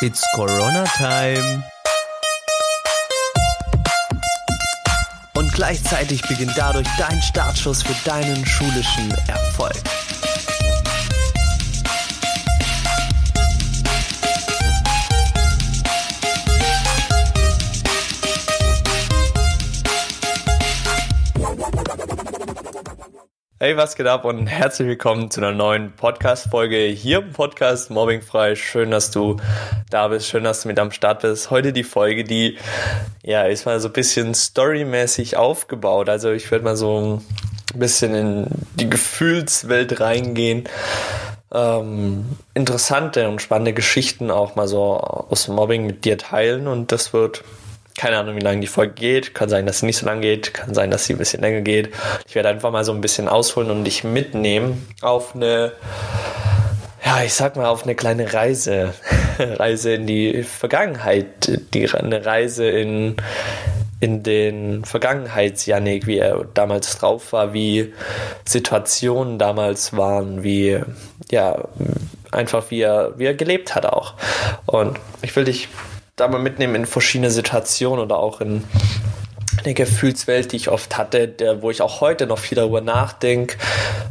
It's Corona Time. Und gleichzeitig beginnt dadurch dein Startschuss für deinen schulischen Erfolg. Hey, was geht ab und herzlich willkommen zu einer neuen Podcast-Folge hier im Podcast Mobbingfrei. Schön, dass du da bist, schön, dass du mit am Start bist. Heute die Folge, die, ja, ist mal so ein bisschen storymäßig aufgebaut. Also ich werde mal so ein bisschen in die Gefühlswelt reingehen. Ähm, interessante und spannende Geschichten auch mal so aus Mobbing mit dir teilen und das wird keine Ahnung, wie lange die Folge geht. Kann sein, dass sie nicht so lange geht. Kann sein, dass sie ein bisschen länger geht. Ich werde einfach mal so ein bisschen ausholen und dich mitnehmen auf eine, ja, ich sag mal, auf eine kleine Reise. Reise in die Vergangenheit. Die, eine Reise in, in den Vergangenheits-Janik, wie er damals drauf war, wie Situationen damals waren, wie, ja, einfach wie er, wie er gelebt hat auch. Und ich will dich da mal mitnehmen in verschiedene Situationen oder auch in eine Gefühlswelt, die ich oft hatte, der, wo ich auch heute noch viel darüber nachdenke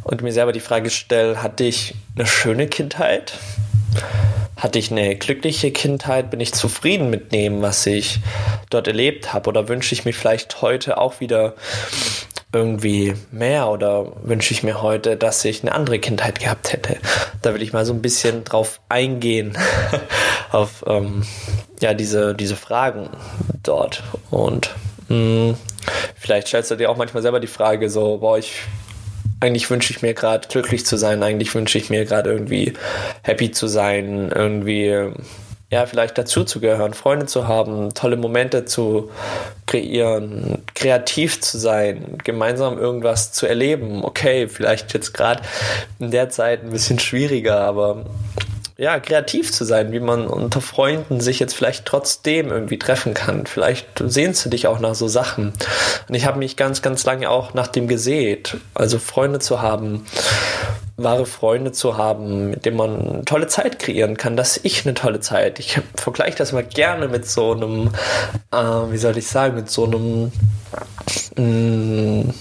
und mir selber die Frage stelle, hatte ich eine schöne Kindheit? Hatte ich eine glückliche Kindheit? Bin ich zufrieden mit dem, was ich dort erlebt habe? Oder wünsche ich mir vielleicht heute auch wieder irgendwie mehr oder wünsche ich mir heute, dass ich eine andere Kindheit gehabt hätte? Da will ich mal so ein bisschen drauf eingehen, auf ähm, ja, diese, diese Fragen dort. Und mh, hm, vielleicht stellst du dir auch manchmal selber die Frage so, boah, ich eigentlich wünsche ich mir gerade glücklich zu sein, eigentlich wünsche ich mir gerade irgendwie happy zu sein, irgendwie ja, vielleicht dazuzugehören, Freunde zu haben, tolle Momente zu kreieren, kreativ zu sein, gemeinsam irgendwas zu erleben. Okay, vielleicht jetzt gerade in der Zeit ein bisschen schwieriger, aber ja, kreativ zu sein, wie man unter Freunden sich jetzt vielleicht trotzdem irgendwie treffen kann. Vielleicht sehnst du dich auch nach so Sachen. Und ich habe mich ganz, ganz lange auch nach dem gesät. Also Freunde zu haben, wahre Freunde zu haben, mit denen man eine tolle Zeit kreieren kann. dass ich eine tolle Zeit. Ich vergleiche das mal gerne mit so einem, äh, wie soll ich sagen, mit so einem mh, mm,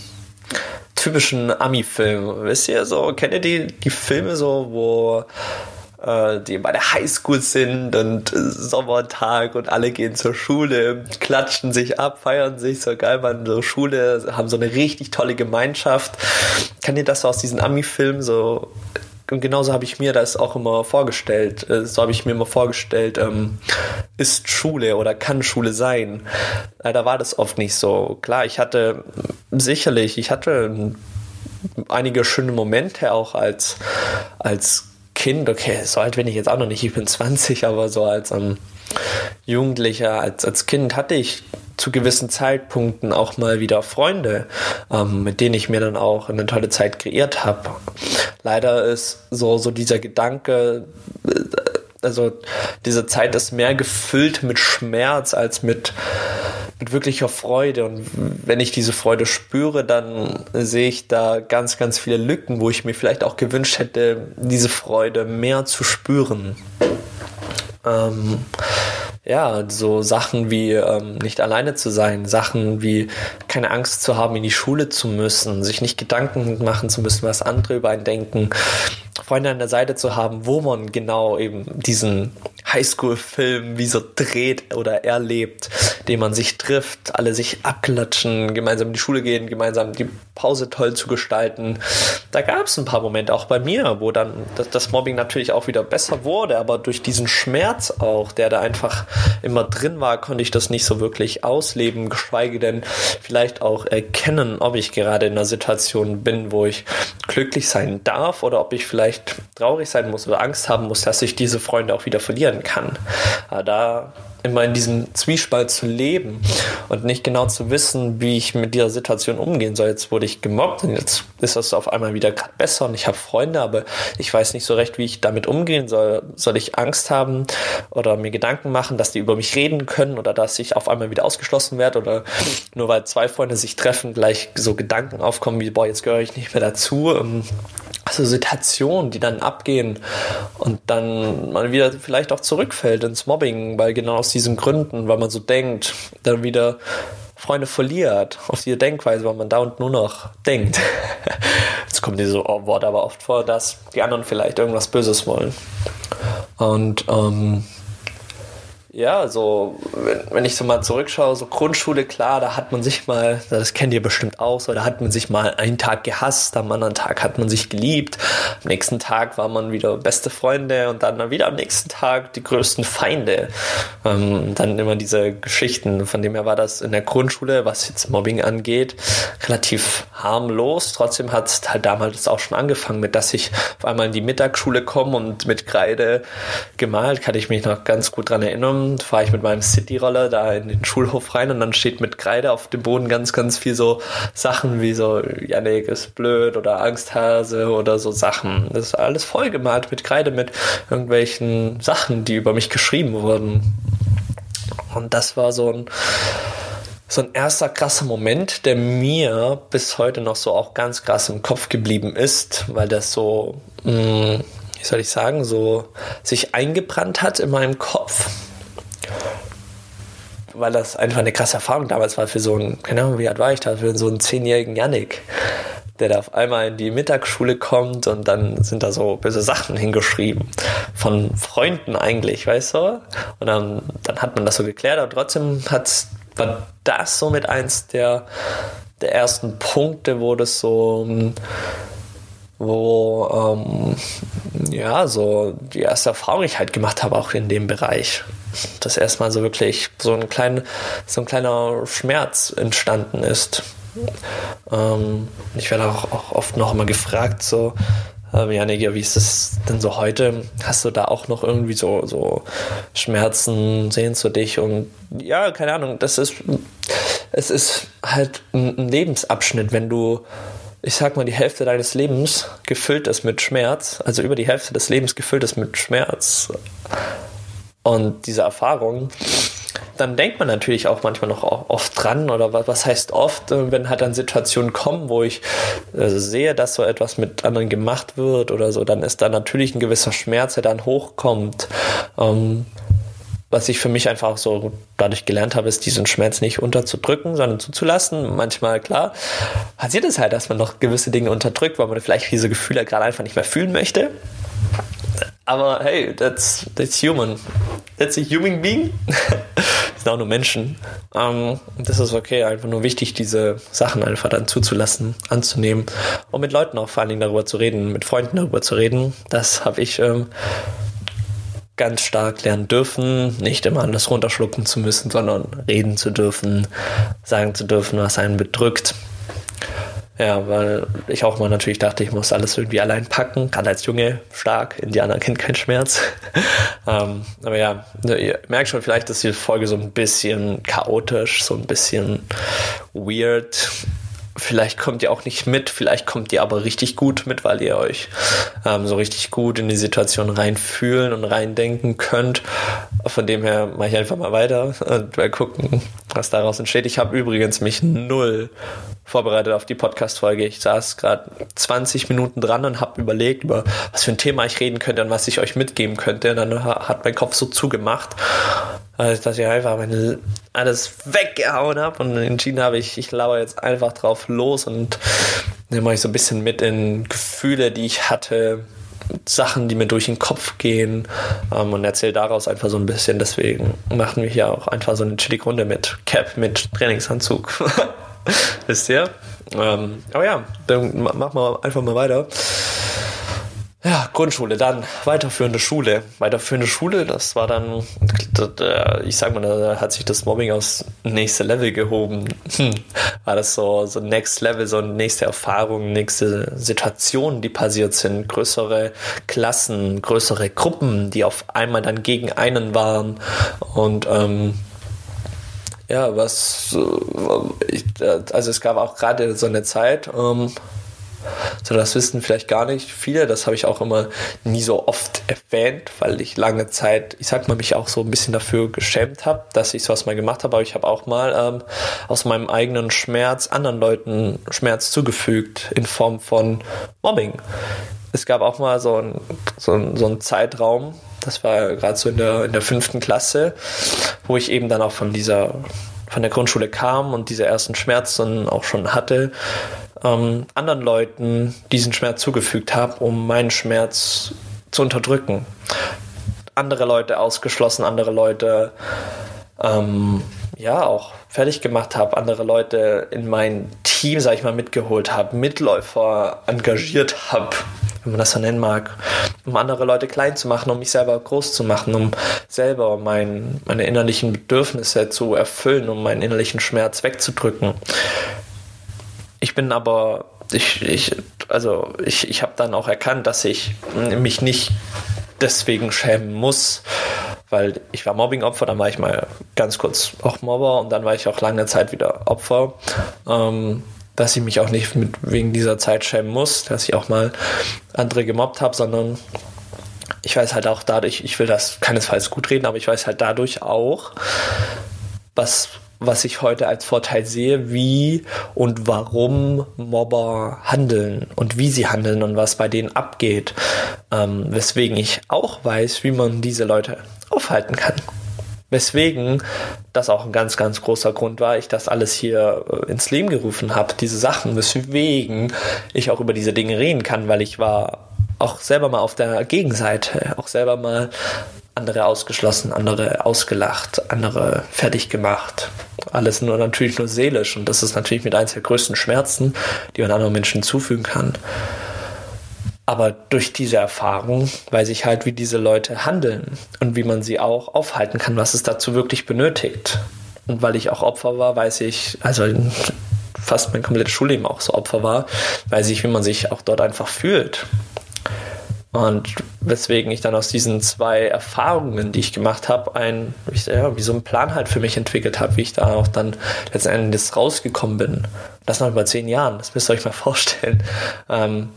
typischen Ami-Film. Wisst ihr so, kennt ihr die, die Filme so, wo die bei der Highschool sind und äh, Sommertag und alle gehen zur Schule, klatschen sich ab, feiern sich so geil bei der Schule, haben so eine richtig tolle Gemeinschaft. Kann ihr das so aus diesen Ami-Filmen so und genauso habe ich mir das auch immer vorgestellt. Äh, so habe ich mir immer vorgestellt, ähm, ist Schule oder kann Schule sein. Leider war das oft nicht so. Klar, ich hatte sicherlich, ich hatte einige schöne Momente auch als, als Kind, okay, so alt bin ich jetzt auch noch nicht, ich bin 20, aber so als ähm, Jugendlicher, als, als Kind hatte ich zu gewissen Zeitpunkten auch mal wieder Freunde, ähm, mit denen ich mir dann auch eine tolle Zeit kreiert habe. Leider ist so, so dieser Gedanke, äh, also diese Zeit ist mehr gefüllt mit Schmerz als mit mit wirklicher Freude. Und wenn ich diese Freude spüre, dann sehe ich da ganz, ganz viele Lücken, wo ich mir vielleicht auch gewünscht hätte, diese Freude mehr zu spüren. Ähm, ja, so Sachen wie ähm, nicht alleine zu sein, Sachen wie keine Angst zu haben, in die Schule zu müssen, sich nicht Gedanken machen zu müssen, was andere über einen denken, Freunde an der Seite zu haben, wo man genau eben diesen Highschool-Film wie so dreht oder erlebt, den man sich trifft, alle sich abklatschen, gemeinsam in die Schule gehen, gemeinsam die Pause toll zu gestalten. Da gab es ein paar Momente auch bei mir, wo dann das, das, Mobbing natürlich auch wieder besser wurde, aber durch diesen Schmerz auch, der da einfach immer drin war, konnte ich das nicht so wirklich ausleben, geschweige denn vielleicht auch erkennen, ob ich gerade in einer Situation bin, wo ich glücklich sein darf oder ob ich vielleicht traurig sein muss oder Angst haben muss, dass ich diese Freunde auch wieder verlieren kann. Da immer in diesem Zwiespalt zu leben und nicht genau zu wissen, wie ich mit dieser Situation umgehen soll. Jetzt wurde ich gemobbt und jetzt ist das auf einmal wieder besser und ich habe Freunde, aber ich weiß nicht so recht, wie ich damit umgehen soll. Soll ich Angst haben oder mir Gedanken machen, dass die über mich reden können oder dass ich auf einmal wieder ausgeschlossen werde oder nur weil zwei Freunde sich treffen, gleich so Gedanken aufkommen wie, boah, jetzt gehöre ich nicht mehr dazu. So Situationen, die dann abgehen und dann man wieder vielleicht auch zurückfällt ins Mobbing, weil genau aus diesen Gründen, weil man so denkt, dann wieder Freunde verliert auf diese Denkweise, weil man dauernd nur noch denkt. Jetzt kommt diese Wort aber oft vor, dass die anderen vielleicht irgendwas Böses wollen. Und ähm, ja, so, wenn, wenn ich so mal zurückschaue, so Grundschule, klar, da hat man sich mal, das kennt ihr bestimmt auch, so, da hat man sich mal einen Tag gehasst, am anderen Tag hat man sich geliebt, am nächsten Tag war man wieder beste Freunde und dann wieder am nächsten Tag die größten Feinde. Ähm, dann immer diese Geschichten, von dem her war das in der Grundschule, was jetzt Mobbing angeht, relativ harmlos. Trotzdem hat es halt damals auch schon angefangen mit, dass ich auf einmal in die Mittagsschule komme und mit Kreide gemalt, kann ich mich noch ganz gut dran erinnern fahre ich mit meinem City-Roller da in den Schulhof rein und dann steht mit Kreide auf dem Boden ganz, ganz viel so Sachen wie so, Janik ist blöd oder Angsthase oder so Sachen. Das ist alles vollgemalt mit Kreide, mit irgendwelchen Sachen, die über mich geschrieben wurden. Und das war so ein, so ein erster krasser Moment, der mir bis heute noch so auch ganz krass im Kopf geblieben ist, weil das so, mh, mm, wie soll ich sagen, so sich eingebrannt hat in meinem Kopf. Weil das einfach eine krasse Erfahrung damals war für so einen, keine Ahnung, wie alt war ich da, für so einen zehnjährigen Yannick, der da auf einmal in die Mittagsschule kommt und dann sind da so böse Sachen hingeschrieben. Von Freunden eigentlich, weißt du? Und dann, dann hat man das so geklärt, aber trotzdem hat's, war das somit eins der, der ersten Punkte, wo das so, wo, ähm, ja, so die erste Erfahrung ich halt gemacht habe, auch in dem Bereich dass erstmal so wirklich so ein, klein, so ein kleiner Schmerz entstanden ist. Ähm, ich werde auch, auch, oft noch immer gefragt, so, äh, Janik, wie ist das denn so heute? Hast du da auch noch irgendwie so, so Schmerzen, sehnst du dich? Und ja, keine Ahnung, das ist, es ist halt ein Lebensabschnitt, wenn du ich sag mal, die Hälfte deines Lebens gefüllt ist mit Schmerz, also über die Hälfte des Lebens gefüllt ist mit Schmerz, und diese Erfahrung, dann denkt man natürlich auch manchmal noch oft dran oder was heißt oft, äh, wenn halt dann Situationen kommen, wo ich äh, sehe, dass so etwas mit anderen gemacht wird oder so, dann ist da natürlich ein gewisser Schmerz, der dann hochkommt. Ähm, was ich für mich einfach so dadurch gelernt habe, ist diesen Schmerz nicht unterzudrücken, sondern zuzulassen. Manchmal, klar, passiert es halt, dass man noch gewisse Dinge unterdrückt, weil man vielleicht diese Gefühle gerade einfach nicht mehr fühlen möchte. Aber hey, that's, that's human. That's a human being. sind auch nur Menschen. Ähm, das ist okay, einfach nur wichtig, diese Sachen einfach dann zuzulassen, anzunehmen und mit Leuten auch vor allen Dingen darüber zu reden, mit Freunden darüber zu reden. Das habe ich ähm, ganz stark lernen dürfen, nicht immer alles runterschlucken zu müssen, sondern reden zu dürfen, sagen zu dürfen, was einen bedrückt. Ja, weil ich auch mal natürlich dachte, ich muss alles irgendwie allein packen, gerade als Junge stark, Indianer kennt keinen Schmerz. ähm, aber ja, ihr merkt schon vielleicht, dass die Folge so ein bisschen chaotisch, so ein bisschen weird vielleicht kommt ihr auch nicht mit, vielleicht kommt ihr aber richtig gut mit, weil ihr euch ähm, so richtig gut in die Situation reinfühlen und reindenken könnt. Von dem her mache ich einfach mal weiter und mal gucken, was daraus entsteht. Ich habe übrigens mich null vorbereitet auf die Podcast-Folge. Ich saß gerade 20 Minuten dran und habe überlegt, über was für ein Thema ich reden könnte und was ich euch mitgeben könnte. Und dann hat mein Kopf so zugemacht, dass ich einfach meine, alles weggehauen habe und entschieden habe, ich, ich lauere jetzt einfach drauf los und nehme euch so ein bisschen mit in Gefühle, die ich hatte, Sachen, die mir durch den Kopf gehen ähm, und erzähle daraus einfach so ein bisschen. Deswegen machen wir hier auch einfach so eine chillige Runde mit Cap, mit Trainingsanzug. Wisst ihr? Ähm, aber ja, dann machen wir einfach mal weiter. Ja, Grundschule, dann weiterführende Schule. Weiterführende Schule, das war dann, ich sag mal, da hat sich das Mobbing aufs nächste Level gehoben. Hm. War das so, so Next Level, so nächste Erfahrung, nächste Situationen, die passiert sind, größere Klassen, größere Gruppen, die auf einmal dann gegen einen waren und ähm, ja, was, also es gab auch gerade so eine Zeit, ähm, So, das wissen vielleicht gar nicht viele. Das habe ich auch immer nie so oft erwähnt, weil ich lange Zeit, ich sag mal, mich auch so ein bisschen dafür geschämt habe, dass ich sowas mal gemacht habe. Aber ich habe auch mal ähm, aus meinem eigenen Schmerz anderen Leuten Schmerz zugefügt in Form von Mobbing. Es gab auch mal so einen so so ein Zeitraum, das war gerade so in der, in der fünften Klasse, wo ich eben dann auch von dieser von der Grundschule kam und diese ersten Schmerzen auch schon hatte, ähm, anderen Leuten diesen Schmerz zugefügt habe, um meinen Schmerz zu unterdrücken. Andere Leute ausgeschlossen, andere Leute ähm, ja auch fertig gemacht habe, andere Leute in mein Team, sag ich mal, mitgeholt habe, Mitläufer engagiert habe, wenn man das so nennen mag, um andere Leute klein zu machen, um mich selber groß zu machen, um selber mein, meine innerlichen Bedürfnisse zu erfüllen, um meinen innerlichen Schmerz wegzudrücken. Ich bin aber, ich, ich, also ich, ich habe dann auch erkannt, dass ich mich nicht deswegen schämen muss, weil ich war Mobbing-Opfer, dann war ich mal ganz kurz auch Mobber und dann war ich auch lange Zeit wieder Opfer. Ähm, dass ich mich auch nicht mit, wegen dieser Zeit schämen muss, dass ich auch mal andere gemobbt habe, sondern ich weiß halt auch dadurch, ich will das keinesfalls gut reden, aber ich weiß halt dadurch auch, was, was ich heute als Vorteil sehe, wie und warum Mobber handeln und wie sie handeln und was bei denen abgeht. Ähm, weswegen ich auch weiß, wie man diese Leute aufhalten kann. Weswegen das auch ein ganz, ganz großer Grund war, ich das alles hier äh, ins Leben gerufen habe, diese Sachen, weswegen ich auch über diese Dinge reden kann, weil ich war auch selber mal auf der Gegenseite, auch selber mal andere ausgeschlossen, andere ausgelacht, andere fertig gemacht. Alles nur natürlich nur seelisch und das ist natürlich mit eins der größten Schmerzen, die man anderen Menschen zufügen kann. Aber durch diese Erfahrung weiß ich halt, wie diese Leute handeln und wie man sie auch aufhalten kann, was es dazu wirklich benötigt. Und weil ich auch Opfer war, weiß ich, also fast mein komplettes Schulleben auch so Opfer war, weiß ich, wie man sich auch dort einfach fühlt. Und weswegen ich dann aus diesen zwei Erfahrungen, die ich gemacht habe, ein, ja, wie so einen Plan halt für mich entwickelt habe, wie ich da auch dann letztendlich rausgekommen bin. Das noch über zehn Jahren, das müsst ihr euch mal vorstellen. Ähm,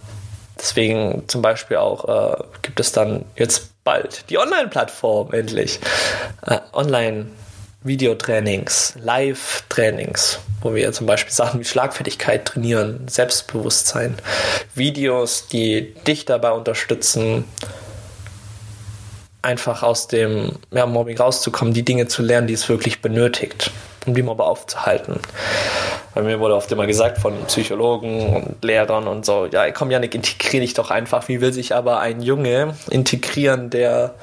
Deswegen zum Beispiel auch äh, gibt es dann jetzt bald die Online-Plattform endlich. Äh, Online Videotrainings, Live-Trainings, wo wir zum Beispiel Sachen wie Schlagfertigkeit trainieren, Selbstbewusstsein, Videos, die dich dabei unterstützen, einfach aus dem ja, Mobbing rauszukommen, die Dinge zu lernen, die es wirklich benötigt, um die Mobber aufzuhalten. Bei mir wurde oft immer gesagt von Psychologen und Lehrern und so, ja, komm Janik, integriere dich doch einfach. Wie will sich aber ein Junge integrieren, der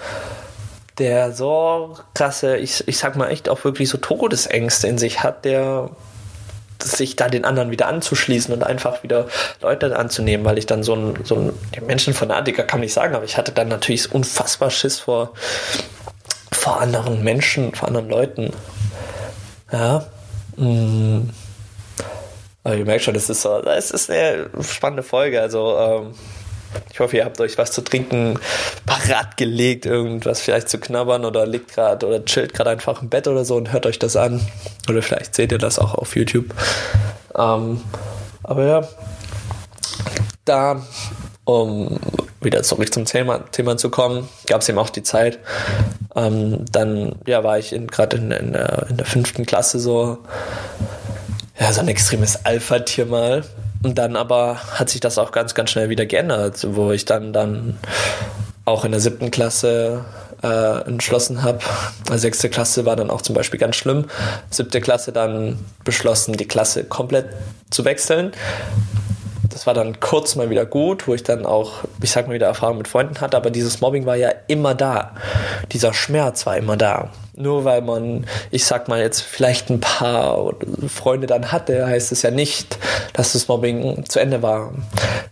der so krasse, ich, ich sag mal echt auch wirklich so Todesängste in sich hat, der sich da den anderen wieder anzuschließen und einfach wieder Leute anzunehmen, weil ich dann so ein, so ein Menschenfanatiker kann ich sagen, aber ich hatte dann natürlich unfassbar Schiss vor, vor anderen Menschen, vor anderen Leuten. Ja. Mmh. Aber ihr merkt schon, es ist so, es ist eine spannende Folge. Also ähm, ich hoffe, ihr habt euch was zu trinken parat gelegt, irgendwas vielleicht zu knabbern oder liegt gerade oder chillt gerade einfach im Bett oder so und hört euch das an. Oder vielleicht seht ihr das auch auf YouTube. Ähm, aber ja, da, um wieder zurück zum Thema, Thema zu kommen, gab es eben auch die Zeit. Ähm, dann ja, war ich gerade in, in, der, in der fünften Klasse so ja, so ein extremes Alpha-Tier mal. Und dann aber hat sich das auch ganz, ganz schnell wieder geändert, wo ich dann, dann auch in der siebten Klasse äh, entschlossen habe. Die sechste Klasse war dann auch zum Beispiel ganz schlimm. Siebte Klasse dann beschlossen, die Klasse komplett zu wechseln. Das war dann kurz mal wieder gut, wo ich dann auch, ich sag mal, wieder Erfahrung mit Freunden hatte, aber dieses Mobbing war ja immer da. Dieser Schmerz war immer da. Nur weil man, ich sag mal jetzt vielleicht ein paar Freunde dann hatte, heißt es ja nicht, dass das Mobbing zu Ende war.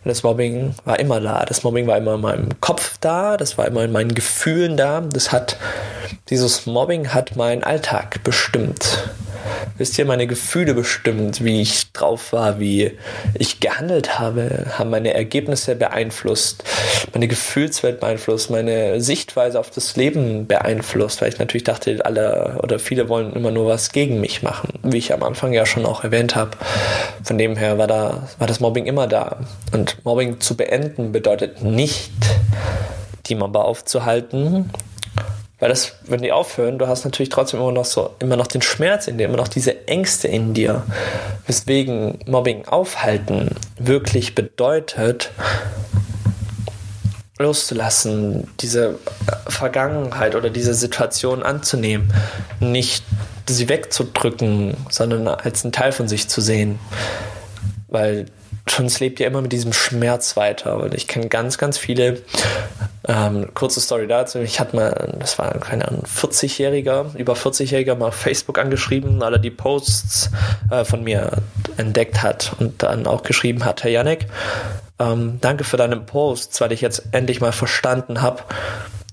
Das Mobbing war immer da. Das Mobbing war immer in meinem Kopf da. Das war immer in meinen Gefühlen da. Das hat, dieses Mobbing hat meinen Alltag bestimmt. wisst ihr, meine Gefühle bestimmt, wie ich drauf war, wie ich gehandelt habe, haben meine Ergebnisse beeinflusst, meine Gefühlswelt beeinflusst, meine Sichtweise auf das Leben beeinflusst, weil ich natürlich dachte, alle oder viele wollen immer nur was gegen mich machen, wie ich am Anfang ja schon auch erwähnt habe. Von dem her war da, war das Mobbing immer da. Und Mobbing zu beenden bedeutet nicht, die Mobber aufzuhalten, weil das, wenn die aufhören, du hast natürlich trotzdem immer noch so, immer noch den Schmerz in dir, immer noch diese Ängste in dir. Weswegen Mobbing aufhalten wirklich bedeutet, loszulassen, diese Vergangenheit oder diese Situation anzunehmen, nicht sie wegzudrücken, sondern als einen Teil von sich zu sehen. Weil sonst lebt ja immer mit diesem Schmerz weiter. Und ich kenne ganz, ganz viele. Ähm, kurze Story dazu. Ich hatte mal, das war keine Ahnung, 40-Jähriger, über 40-Jähriger mal auf Facebook angeschrieben, weil er die Posts äh, von mir entdeckt hat und dann auch geschrieben hat, Herr Janek, ähm, danke für deinen Post, weil ich jetzt endlich mal verstanden habe,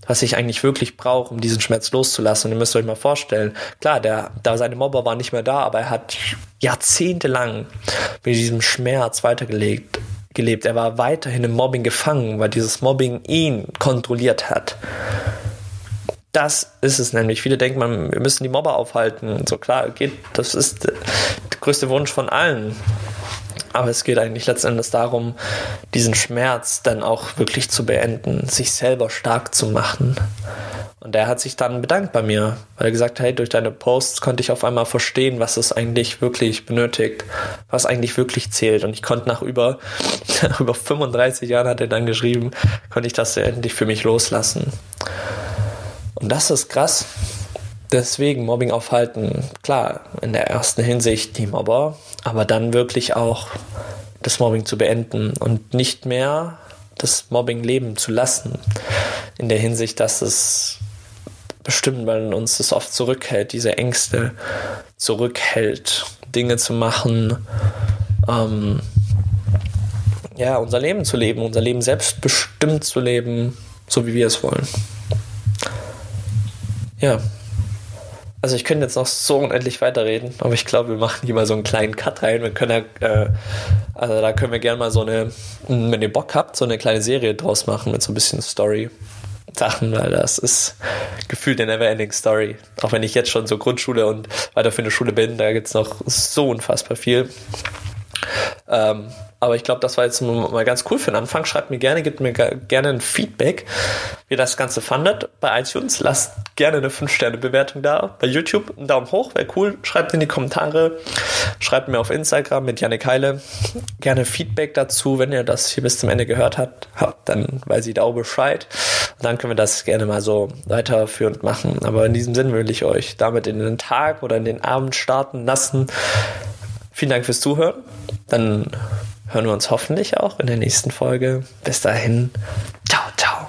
was ich eigentlich wirklich brauche, um diesen Schmerz loszulassen. Und ihr müsst euch mal vorstellen, klar, der, da seine Mobber waren nicht mehr da, aber er hat jahrzehntelang mit diesem Schmerz weitergelegt, gelebt. Er war weiterhin im Mobbing gefangen, weil dieses Mobbing ihn kontrolliert hat. Das ist es nämlich. Viele denken, man, wir müssen die Mobber aufhalten. So klar, geht, das ist der größte Wunsch von allen. Aber es geht eigentlich letztendlich darum, diesen Schmerz dann auch wirklich zu beenden, sich selber stark zu machen. Und er hat sich dann bedankt bei mir, weil er gesagt hat, hey, durch deine Posts konnte ich auf einmal verstehen, was es eigentlich wirklich benötigt, was eigentlich wirklich zählt. Und ich konnte nach über, über 35 Jahren, hat er dann geschrieben, konnte ich das endlich für mich loslassen. Und das ist krass, deswegen Mobbing aufhalten. Klar, in der ersten Hinsicht die Mobber, aber dann wirklich auch das Mobbing zu beenden und nicht mehr das Mobbing leben zu lassen. In der Hinsicht, dass es bestimmt, weil uns das oft zurückhält, diese Ängste zurückhält, Dinge zu machen, ähm, ja, unser Leben zu leben, unser Leben selbstbestimmt zu leben, so wie wir es wollen. Ja, also ich könnte jetzt noch so unendlich weiterreden, aber ich glaube, wir machen hier mal so einen kleinen Cut rein. Wir können ja, äh, also da können wir gerne mal so eine, wenn ihr Bock habt, so eine kleine Serie draus machen mit so ein bisschen Story. Sachen, weil das ist gefühlt eine Neverending Story. Auch wenn ich jetzt schon so Grundschule und weiter für eine Schule bin, da gibt es noch so unfassbar viel. Ähm, aber ich glaube, das war jetzt mal ganz cool für den Anfang. Schreibt mir gerne, gebt mir gerne ein Feedback, wie ihr das Ganze fandet bei iTunes. Lasst gerne eine 5-Sterne-Bewertung da. Bei YouTube einen Daumen hoch, wäre cool. Schreibt in die Kommentare. Schreibt mir auf Instagram mit Janik Heile gerne Feedback dazu. Wenn ihr das hier bis zum Ende gehört habt, dann weiß ich da auch Bescheid. Und dann können wir das gerne mal so weiterführend machen. Aber in diesem Sinne will ich euch damit in den Tag oder in den Abend starten lassen. Vielen Dank fürs Zuhören. Dann hören wir uns hoffentlich auch in der nächsten Folge. Bis dahin, ciao.